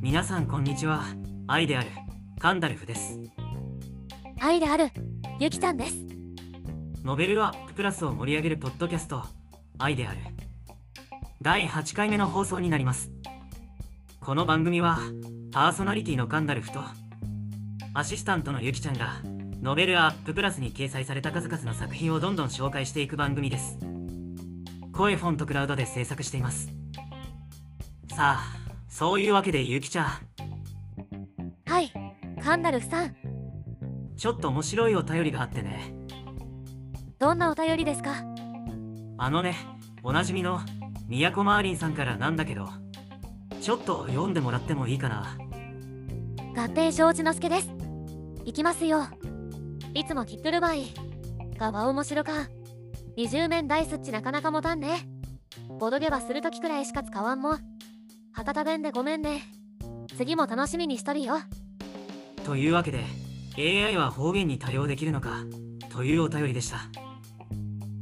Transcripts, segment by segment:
皆さんこんにちは。愛であるカンダルフです。愛であるゆきちゃんです。ノベルアッププラスを盛り上げるポッドキャスト愛である。第8回目の放送になります。この番組はパーソナリティのカンダルフとアシスタントのゆきちゃんがノベルアッププラスに掲載された数々の作品をどんどん紹介していく番組です声フォントクラウドで制作しています。さあそういうわけでゆきちゃん。はいカンダルフさん。ちょっと面白いお便りがあってね。どんなお便りですか？あのねおなじみの宮古マーリンさんからなんだけどちょっと読んでもらってもいいかな。合併承知の助です。行きますよ。いつもキックルバイがわ面白か二十面ダイスっちなかなか持たんね。ボドゲはするときくらいしか使わんも博多弁でごめんね。次も楽しみにしとるよ。というわけで AI は方言に対応できるのかというお便りでした。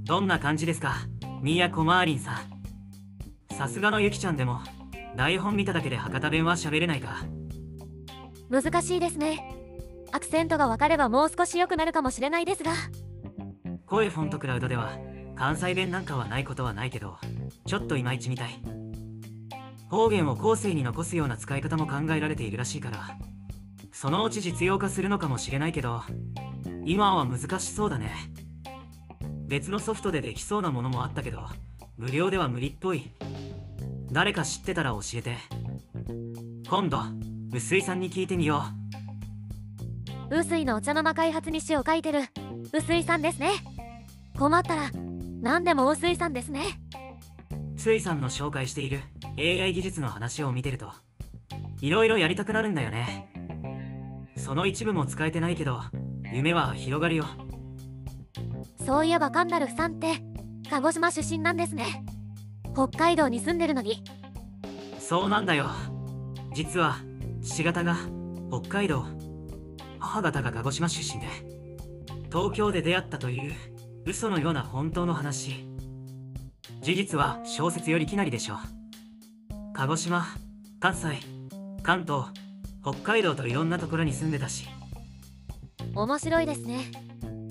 どんな感じですか宮古マーリンさん。さすがのゆきちゃんでも台本見ただけで博多弁は喋れないか。難しいですね。アクセントが分かればもう少し良くなるかもしれないですが声フォントクラウドでは関西弁なんかはないことはないけどちょっといまいちみたい。方言を後世に残すような使い方も考えられているらしいからそのうち実用化するのかもしれないけど今は難しそうだね。別のソフトでできそうなものもあったけど無料では無理っぽい。誰か知ってたら教えて。今度薄井さんに聞いてみよう。臼井のお茶の間開発に詩を書いてる臼井さんですね。困ったら何でも臼井さんですね。うついさんの紹介している AI 技術の話を見てるといろいろやりたくなるんだよね。その一部も使えてないけど夢は広がるよ。そういえばカンダルフさんって鹿児島出身なんですね。北海道に住んでるのに。そうなんだよ。実は父方が北海道。母方が鹿児島出身で東京で出会ったという嘘のような本当の話。事実は小説よりきなりでしょ鹿児島関西関東北海道といろんなところに住んでたし。面白いですね。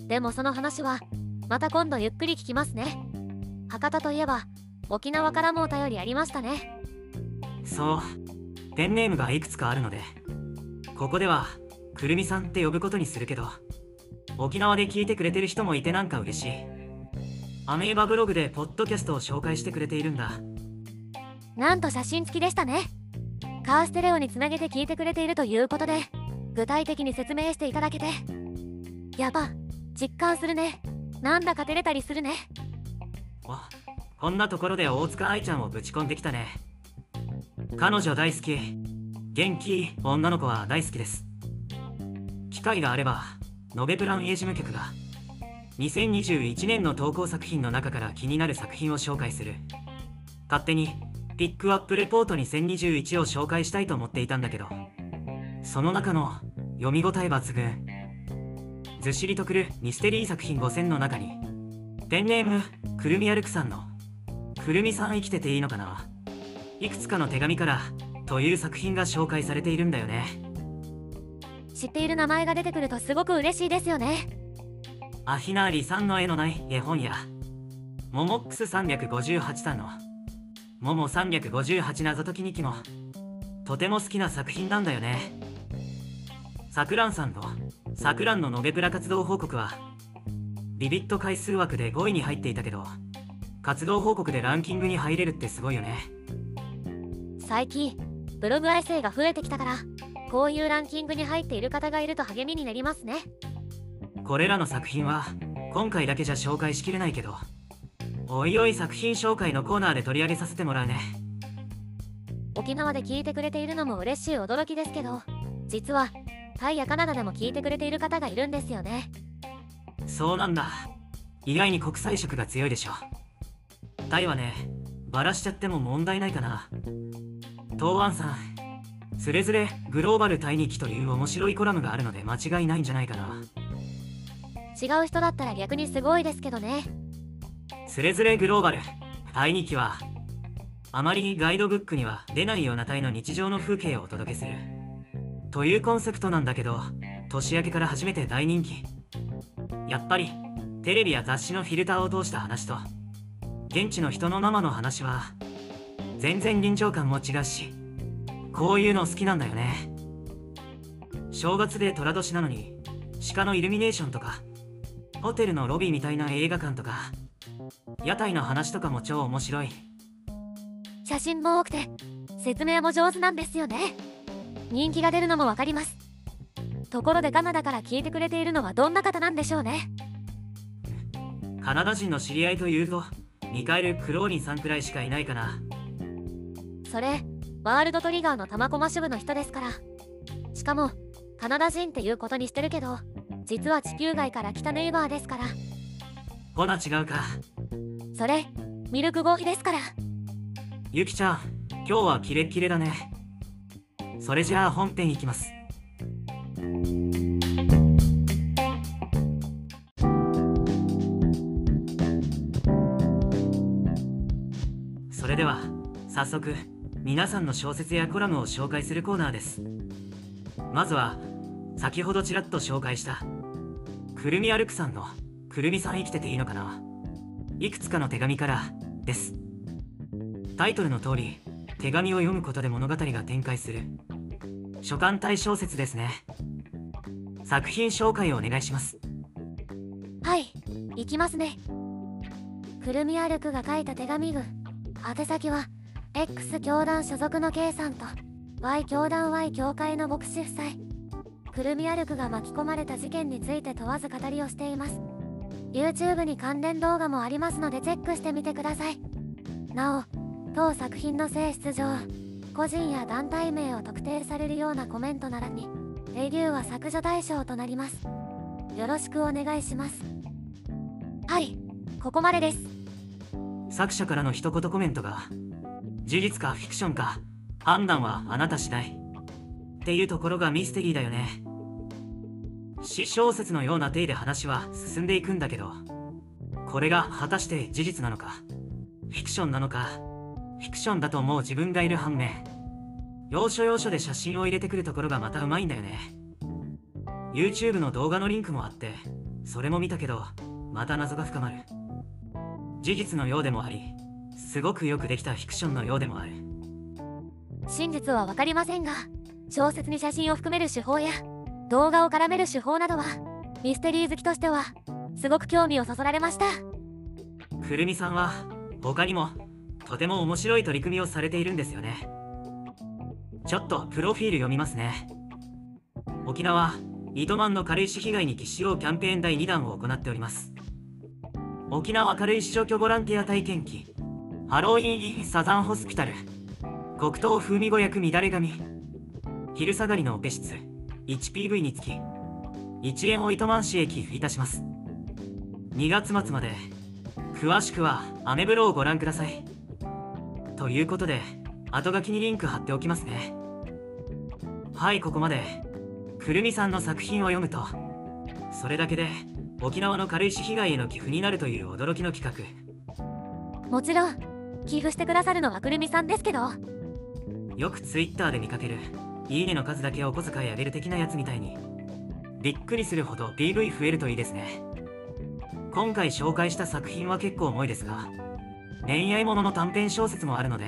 でもその話はまた今度ゆっくり聞きますね。博多といえば沖縄からもお便りありましたね。そう。ペンネームがいくつかあるので。ここではくるみさんって呼ぶことにするけど沖縄で聞いてくれてる人もいてなんか嬉しい。アメーバブログでポッドキャストを紹介してくれているんだ。なんと写真付きでしたね。カーステレオにつなげて聞いてくれているということで具体的に説明していただけて。やば実感するね。なんだか照れたりするね。あこんなところで大塚愛ちゃんをぶち込んできたね。彼女大好き。元気女の子は大好きです。機会があればノベプラン A 事務局が2021年の投稿作品の中から気になる作品を紹介する。勝手にピックアップレポート2021を紹介したいと思っていたんだけどその中の読み応え抜群。ずっしりとくるミステリー作品5000の中にペンネームくるみ歩くさんのくるみさん生きてていいのかな。いくつかの手紙からという作品が紹介されているんだよね。知っている名前が出てくるとすごく嬉しいですよね。アヒナーリさんの絵のない絵本やモモックス358さんの。モモ358謎解き日記も。とても好きな作品なんだよね。さくらんさんの。さくらんのノベプラ活動報告は。ビビット回数枠で5位に入っていたけど。活動報告でランキングに入れるってすごいよね。最近ブログ愛生が増えてきたからこういうランキングに入っている方がいると励みになりますね。これらの作品は今回だけじゃ紹介しきれないけどおいおい作品紹介のコーナーで取り上げさせてもらうね。沖縄で聞いてくれているのも嬉しい驚きですけど実はタイやカナダでも聞いてくれている方がいるんですよね。そうなんだ。意外に国際色が強いでしょ。タイはねバラしちゃっても問題ないかな。東湾さんつれづれグローバルタイ日記という面白いコラムがあるので間違いないんじゃないかな。違う人だったら逆にすごいですけどねつれづれグローバルタイ日記はあまりガイドブックには出ないようなタイの日常の風景をお届けする。というコンセプトなんだけど年明けから初めて大人気。やっぱりテレビや雑誌のフィルターを通した話と現地の人の生の話は全然臨場感も違うしこういうの好きなんだよね。正月で寅年なのに鹿のイルミネーションとかホテルのロビーみたいな映画館とか屋台の話とかも超面白い。写真も多くて説明も上手なんですよね。人気が出るのもわかります。ところでカナダから聞いてくれているのはどんな方なんでしょうね。カナダ人の知り合いというとミカエル・クローリンさんくらいしかいないかな。それワールドトリガーの玉駒支部の人ですから。しかもカナダ人っていうことにしてるけど実は地球外から来たネイバーですから。ほな違うか。それミルク合皮ですから。ゆきちゃん今日はキレッキレだね。それじゃあ本編いきます。それでは早速皆さんの小説やコラムを紹介するコーナーです。まずは先ほどちらっと紹介したくるみ歩くさんのくるみさん生きてていいのかな。いくつかの手紙からです。タイトルの通り手紙を読むことで物語が展開する。書簡体小説ですね。作品紹介をお願いします。はい行きますね。くるみ歩くが書いた手紙群宛先は X 教団所属の K さんと Y 教団 Y 教会の牧師夫妻くるみ歩くが巻き込まれた事件について問わず語りをしています。YouTube に関連動画もありますのでチェックしてみてください。なお当作品の性質上個人や団体名を特定されるようなコメントならにレビューは削除対象となります。よろしくお願いします。はいここまでです。作者からの一言コメントが。事実かフィクションか。判断はあなた次第。っていうところがミステリーだよね。詩小説のような体で話は進んでいくんだけど。これが果たして事実なのか。フィクションなのか。フィクションだと思う自分がいる反面。要所要所で写真を入れてくるところがまたうまいんだよね。YouTube の動画のリンクもあって。それも見たけどまた謎が深まる。事実のようでもあり。すごくよくできたフィクションのようでもある。真実は分かりませんが小説に写真を含める手法や動画を絡める手法などはミステリー好きとしてはすごく興味をそそられました。くるみさんは他にもとても面白い取り組みをされているんですよね。ちょっとプロフィール読みますね。沖縄糸満の軽石被害に喫しようキャンペーン第2弾を行っております。沖縄軽石除去ボランティア体験記ハロウィーンサザンホスピタル。黒糖風味語訳乱れ髪。昼下がりのオペ室 1PV につき。1円を糸満市へ寄付いたします。2月末まで。詳しくはアメブロをご覧ください。ということで後書きにリンク貼っておきますね。はいここまで。くるみさんの作品を読むと。それだけで沖縄の軽石被害への寄付になるという驚きの企画。もちろん。寄付してくださるのはくるみさんですけど。よく Twitter で見かける。いいねの数だけお小遣いあげる的なやつみたいに。びっくりするほど PV 増えるといいですね。今回紹介した作品は結構重いですが恋愛ものの短編小説もあるので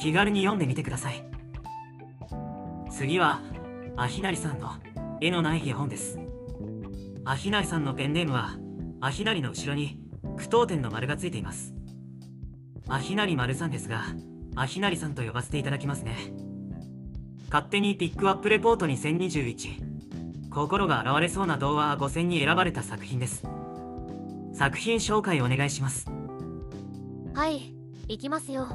気軽に読んでみてください。次はアヒナリさんの絵のない絵本です。アヒナリさんのペンネームはアヒナリの後ろに句読点の丸がついています。アヒナリ丸さんですがアヒナリさんと呼ばせていただきますね。勝手にピックアップレポート2021心が現れそうな童話5000に選ばれた作品です。作品紹介お願いします。はい行きますよ。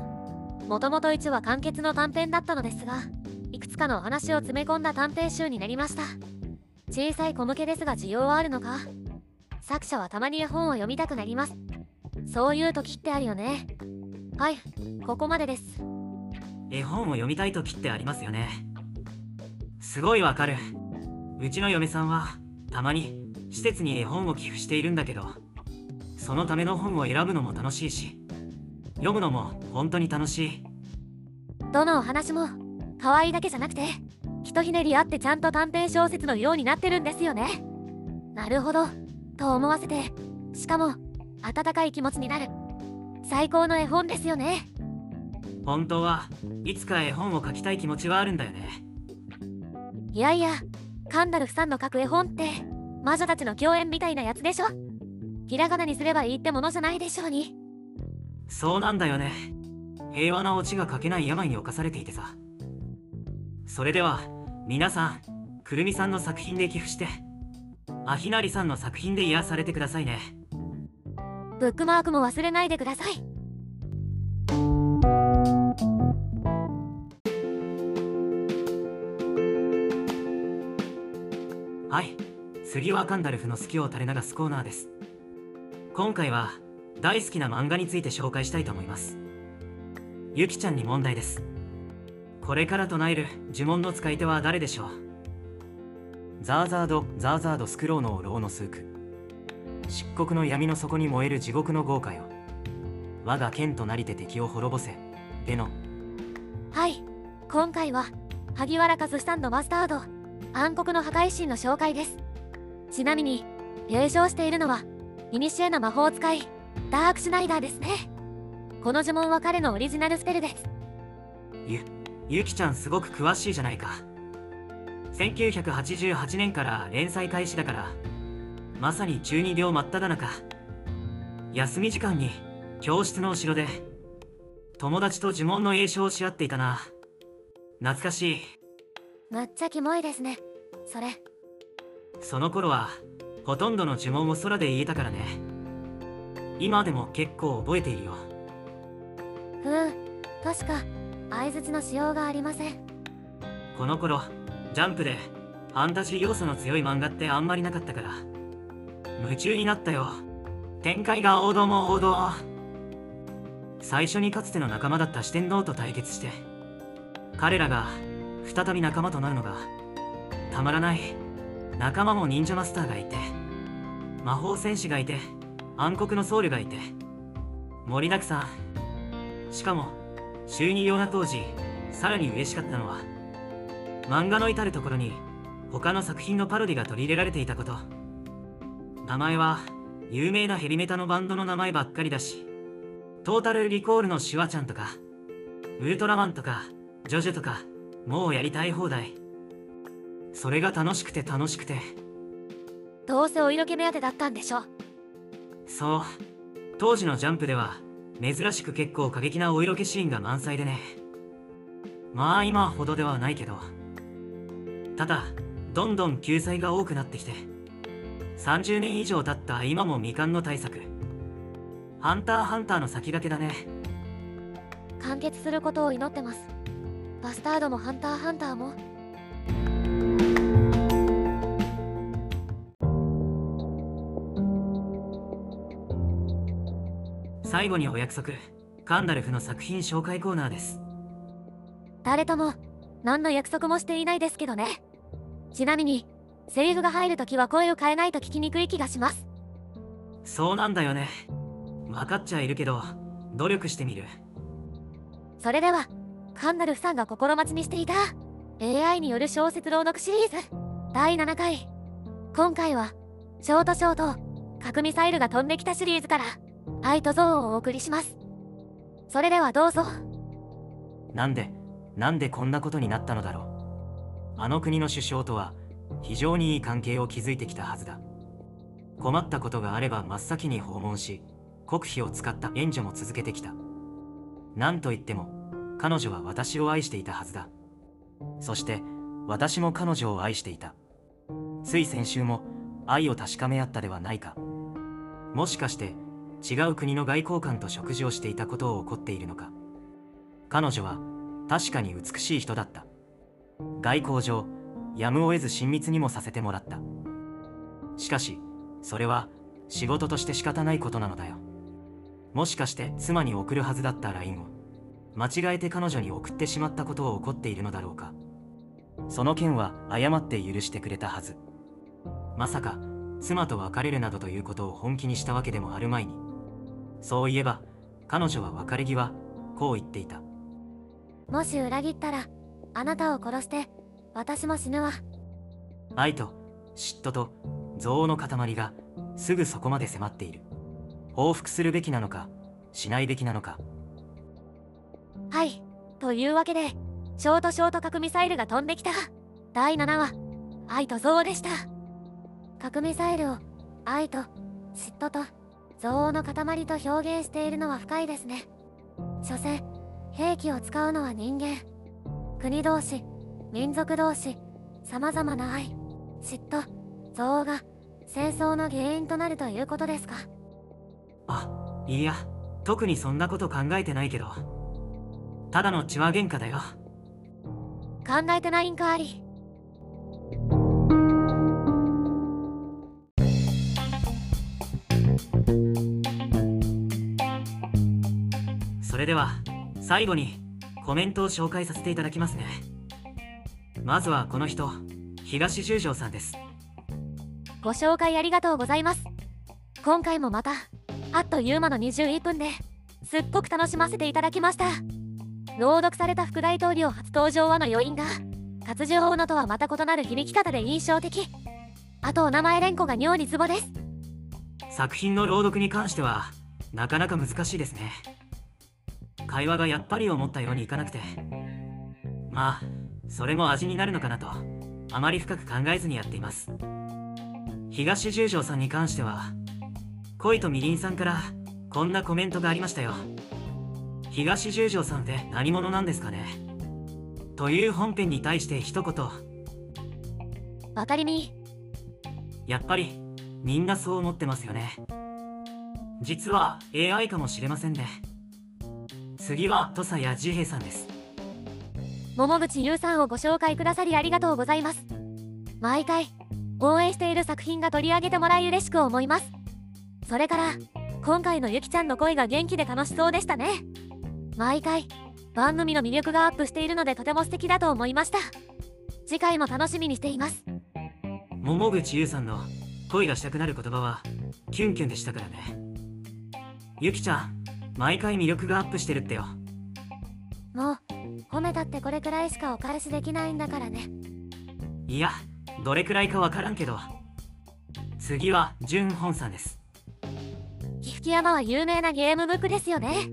もともと1話完結の短編だったのですがいくつかのお話を詰め込んだ短編集になりました。小さい子向けですが需要はあるのか？作者はたまに絵本を読みたくなります。そういう時ってあるよね。はいここまでです。絵本を読みたい時ってありますよね。すごいわかる。うちの嫁さんはたまに施設に絵本を寄付しているんだけどそのための本を選ぶのも楽しいし読むのも本当に楽しい。どのお話も可愛いだけじゃなくてひとひねりあってちゃんと短編小説のようになってるんですよね。なるほどと思わせてしかも温かい気持ちになる最高の絵本ですよね。本当はいつか絵本を描きたい気持ちはあるんだよね。いやいやカンダルフさんの描く絵本って魔女たちの共演みたいなやつでしょ。ひらがなにすればいいってものじゃないでしょうに。そうなんだよね。平和なオチが書けない病に侵されていてさ。それでは皆さんくるみさんの作品で寄付してあひなりさんの作品で癒されてくださいねブックマークも忘れないでください。はい。次はカンダルフの好きを垂れ流すコーナーです。今回は大好きな漫画について紹介したいと思います。ゆきちゃんに問題です。これから唱える呪文の使い手は誰でしょう？ザーザードザーザードスクローノーローノスーク漆黒の闇の底に燃える地獄の豪華よ。我が剣となりて敵を滅ぼせ。での。はい。今回は萩原和さんのマスタード暗黒の破壊神の紹介です。ちなみに継承しているのは古の魔法使いダークシュナイダーですね。この呪文は彼のオリジナルスペルです。ゆゆきちゃんすごく詳しいじゃないか。1988年から連載開始だからまさに中二病真っ只中。休み時間に教室の後ろで友達と呪文の栄唱をし合っていたな。懐かしい。むっちゃキモいですね。それ。その頃はほとんどの呪文を空で言えたからね。今でも結構覚えているよ。うん確か相づちのしようがありません。この頃ジャンプでファンタジー要素の強い漫画ってあんまりなかったから夢中になったよ。展開が王道も王道。最初にかつての仲間だった四天王と対決して彼らが再び仲間となるのがたまらない。仲間も忍者マスターがいて魔法戦士がいて暗黒の僧侶がいて盛りだくさん。しかも週に用な当時さらに嬉しかったのは漫画の至る所に他の作品のパロディが取り入れられていたこと。名前は有名なヘビメタのバンドの名前ばっかりだしトータルリコールのシュワちゃんとかウルトラマンとかジョジョとかもうやりたい放題。それが楽しくて楽しくて。どうせお色気目当てだったんでしょ。そう。当時のジャンプでは珍しく結構過激なお色気シーンが満載でね。まあ今ほどではないけど。ただどんどん救済が多くなってきて30年以上経った今も未完の対策ハンターハンターの先駆けだね。完結することを祈ってます。バスタードもハンターハンターも。最後にお約束。カンダルフの作品紹介コーナーです。誰とも何の約束もしていないですけどね。ちなみにセリフが入るときは声を変えないと聞きにくい気がします。そうなんだよね。分かっちゃいるけど努力してみる。それではカンダルフさんが心待ちにしていた AI による小説朗読シリーズ第7回。今回はショートショート核ミサイルが飛んできたシリーズから愛と憎悪をお送りします。それではどうぞ。なんでなんでこんなことになったのだろう。あの国の首相とは非常にいい関係を築いてきたはずだ。困ったことがあれば真っ先に訪問し国費を使った援助も続けてきた。何と言っても彼女は私を愛していたはずだ。そして私も彼女を愛していた。つい先週も愛を確かめ合ったではないか。もしかして違う国の外交官と食事をしていたことを怒っているのか。彼女は確かに美しい人だった。外交上やむを得ず親密にもさせてもらった。しかしそれは仕事として仕方ないことなのだよ。もしかして妻に送るはずだった LINE を間違えて彼女に送ってしまったことを怒っているのだろうか。その件は謝って許してくれたはず。まさか妻と別れるなどということを本気にしたわけでもあるまいに。そういえば彼女は別れ際こう言っていた。もし裏切ったらあなたを殺して私も死ぬわ。愛と嫉妬と憎悪の塊がすぐそこまで迫っている。報復するべきなのかしないべきなのか。はいというわけでショートショート核ミサイルが飛んできた。第7話愛と憎悪でした。核ミサイルを愛と嫉妬と憎悪の塊と表現しているのは深いですね。所詮兵器を使うのは人間。国同士民族同士様々な愛嫉妬憎悪が戦争の原因となるということですか？あいや。特にそんなこと考えてないけど。ただの血は喧嘩だよ。考えてないんかあり。それでは最後にコメントを紹介させていただきますねまずはこの人東十条さんです。ご紹介ありがとうございます。今回もまたあっという間の21分ですっごく楽しませていただきました。朗読された副大統領初登場はの余韻が活字法のとはまた異なる響き方で印象的。あとお名前連呼が妙にツボです。作品の朗読に関してはなかなか難しいですね。会話がやっぱり思ったようにいかなくて。まあそれも味になるのかなとあまり深く考えずにやっています。東十条さんに関しては恋とみりんさんからこんなコメントがありましたよ。東十条さんって何者なんですかね。という本編に対して一言。わかりみ。やっぱりみんなそう思ってますよね。実は AI かもしれませんね。次は土佐や治平さんです桃口優さんをご紹介くださりありがとうございます。毎回応援している作品が取り上げてもらい嬉しく思います。それから今回のゆきちゃんの声が元気で楽しそうでしたね。毎回番組の魅力がアップしているのでとても素敵だと思いました。次回も楽しみにしています。桃口優さんの恋がしたくなる言葉はキュンキュンでしたからね。ゆきちゃん毎回魅力がアップしてるってよ。めたってこれくらいしかお返しできないんだからね。いやどれくらいかわからんけど。次はジュンホンさんです。岐阜山は有名なゲームブックですよね。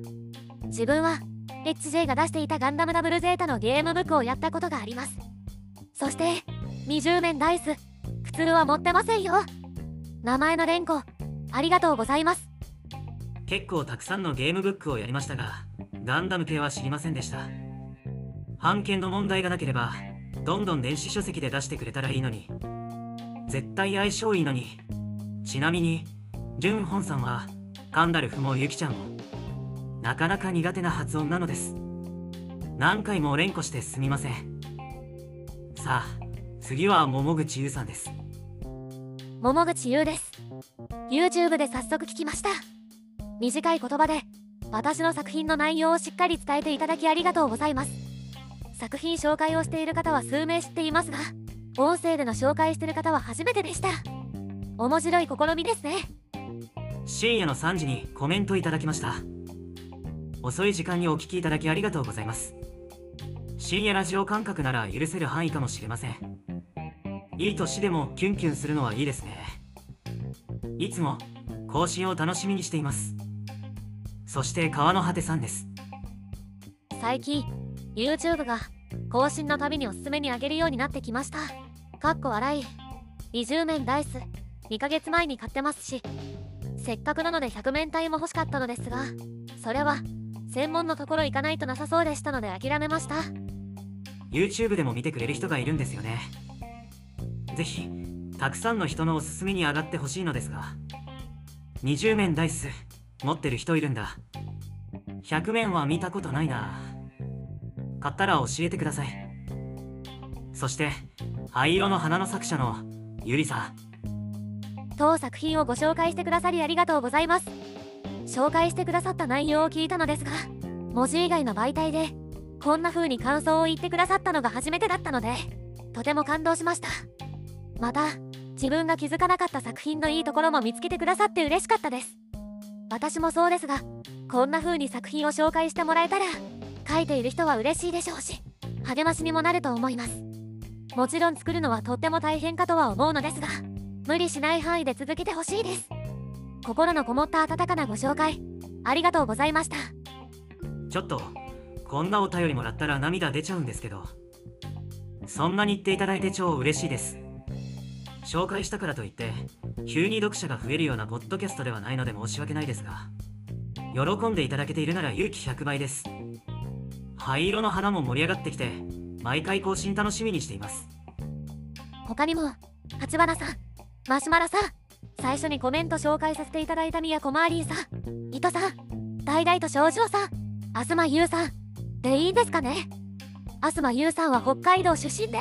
自分は HJ が出していたガンダムダブルゼータのゲームブックをやったことがあります。そして20面ダイス。クツルは持ってませんよ。名前の連呼ありがとうございます。結構たくさんのゲームブックをやりましたがガンダム系は知りませんでした版権の問題がなければどんどん電子書籍で出してくれたらいいのに。絶対相性いいのに。ちなみにジュンホンさんはカンダルフもユキちゃんもなかなか苦手な発音なのです。何回も連呼してすみません。さあ次は桃口優さんです。桃口優です。YouTube で早速聞きました。短い言葉で私の作品の内容をしっかり伝えていただきありがとうございます。作品紹介をしている方は数名知っていますが音声での紹介している方は初めてでした。面白い試みですね。深夜の3時にコメントいただきました。遅い時間にお聞きいただきありがとうございます。深夜ラジオ感覚なら許せる範囲かもしれません。いい年でもキュンキュンするのはいいですね。いつも更新を楽しみにしています。そして川の果てさんです。最近 YouTube が更新のたびにおすすめにあげるようになってきました。かっこ笑い。20面ダイス。2ヶ月前に買ってますし。せっかくなので100面体も欲しかったのですがそれは専門のところ行かないとなさそうでしたので諦めました。YouTube でも見てくれる人がいるんですよね。ぜひたくさんの人のおすすめに上がってほしいのですが。20面ダイス持ってる人いるんだ。100面は見たことないな。買ったら教えてください。そして灰色の花の作者のゆりさん。当作品をご紹介してくださりありがとうございます。紹介してくださった内容を聞いたのですが文字以外の媒体でこんな風に感想を言ってくださったのが初めてだったのでとても感動しました。また自分が気づかなかった作品のいいところも見つけてくださって嬉しかったです。私もそうですがこんな風に作品を紹介してもらえたら書いている人は嬉しいでしょうし励ましにもなると思います。もちろん作るのはとっても大変かとは思うのですが無理しない範囲で続けてほしいです。心のこもった温かなご紹介ありがとうございました。ちょっとこんなお便りもらったら涙出ちゃうんですけどそんなに言っていただいて超嬉しいです。紹介したからといって急に読者が増えるようなポッドキャストではないので申し訳ないですが喜んでいただけているなら勇気100倍です。灰色の花も盛り上がってきて毎回更新楽しみにしています。他にも立花さんマシュマロさん最初にコメント紹介させていただいた宮コマーリーさん伊藤さん大々と少女さん東優さんでいいんですかね？東優さんは北海道出身で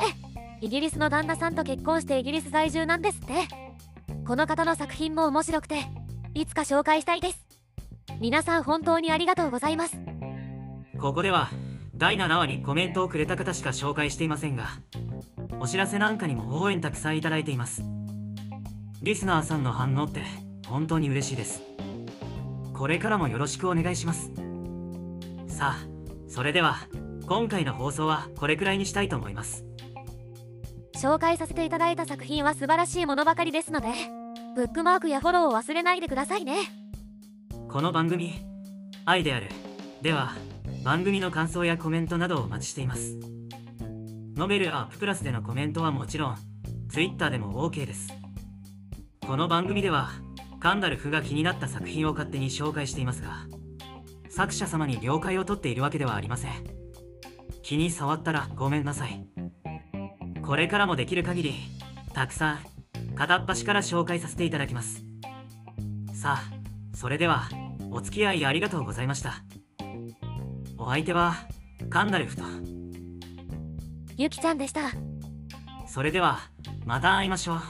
イギリスの旦那さんと結婚してイギリス在住なんですって。この方の作品も面白くていつか紹介したいです。皆さん本当にありがとうございます。ここでは第7話にコメントをくれた方しか紹介していませんがお知らせなんかにも応援たくさんいただいています。リスナーさんの反応って本当に嬉しいです。これからもよろしくお願いします。さあそれでは今回の放送はこれくらいにしたいと思います。紹介させていただいた作品は素晴らしいものばかりですのでブックマークやフォローを忘れないでくださいね。この番組愛である。では番組の感想やコメントなどをお待ちしています。ノベルアッププラスでのコメントはもちろん Twitter でも OK です。この番組ではカンダルフが気になった作品を勝手に紹介していますが作者様に了解を取っているわけではありません。気に触ったらごめんなさい。これからもできる限りたくさん片っ端から紹介させていただきます。さあそれではお付き合いありがとうございました。お相手はカンダルフとゆきちゃんでした。それではまた会いましょう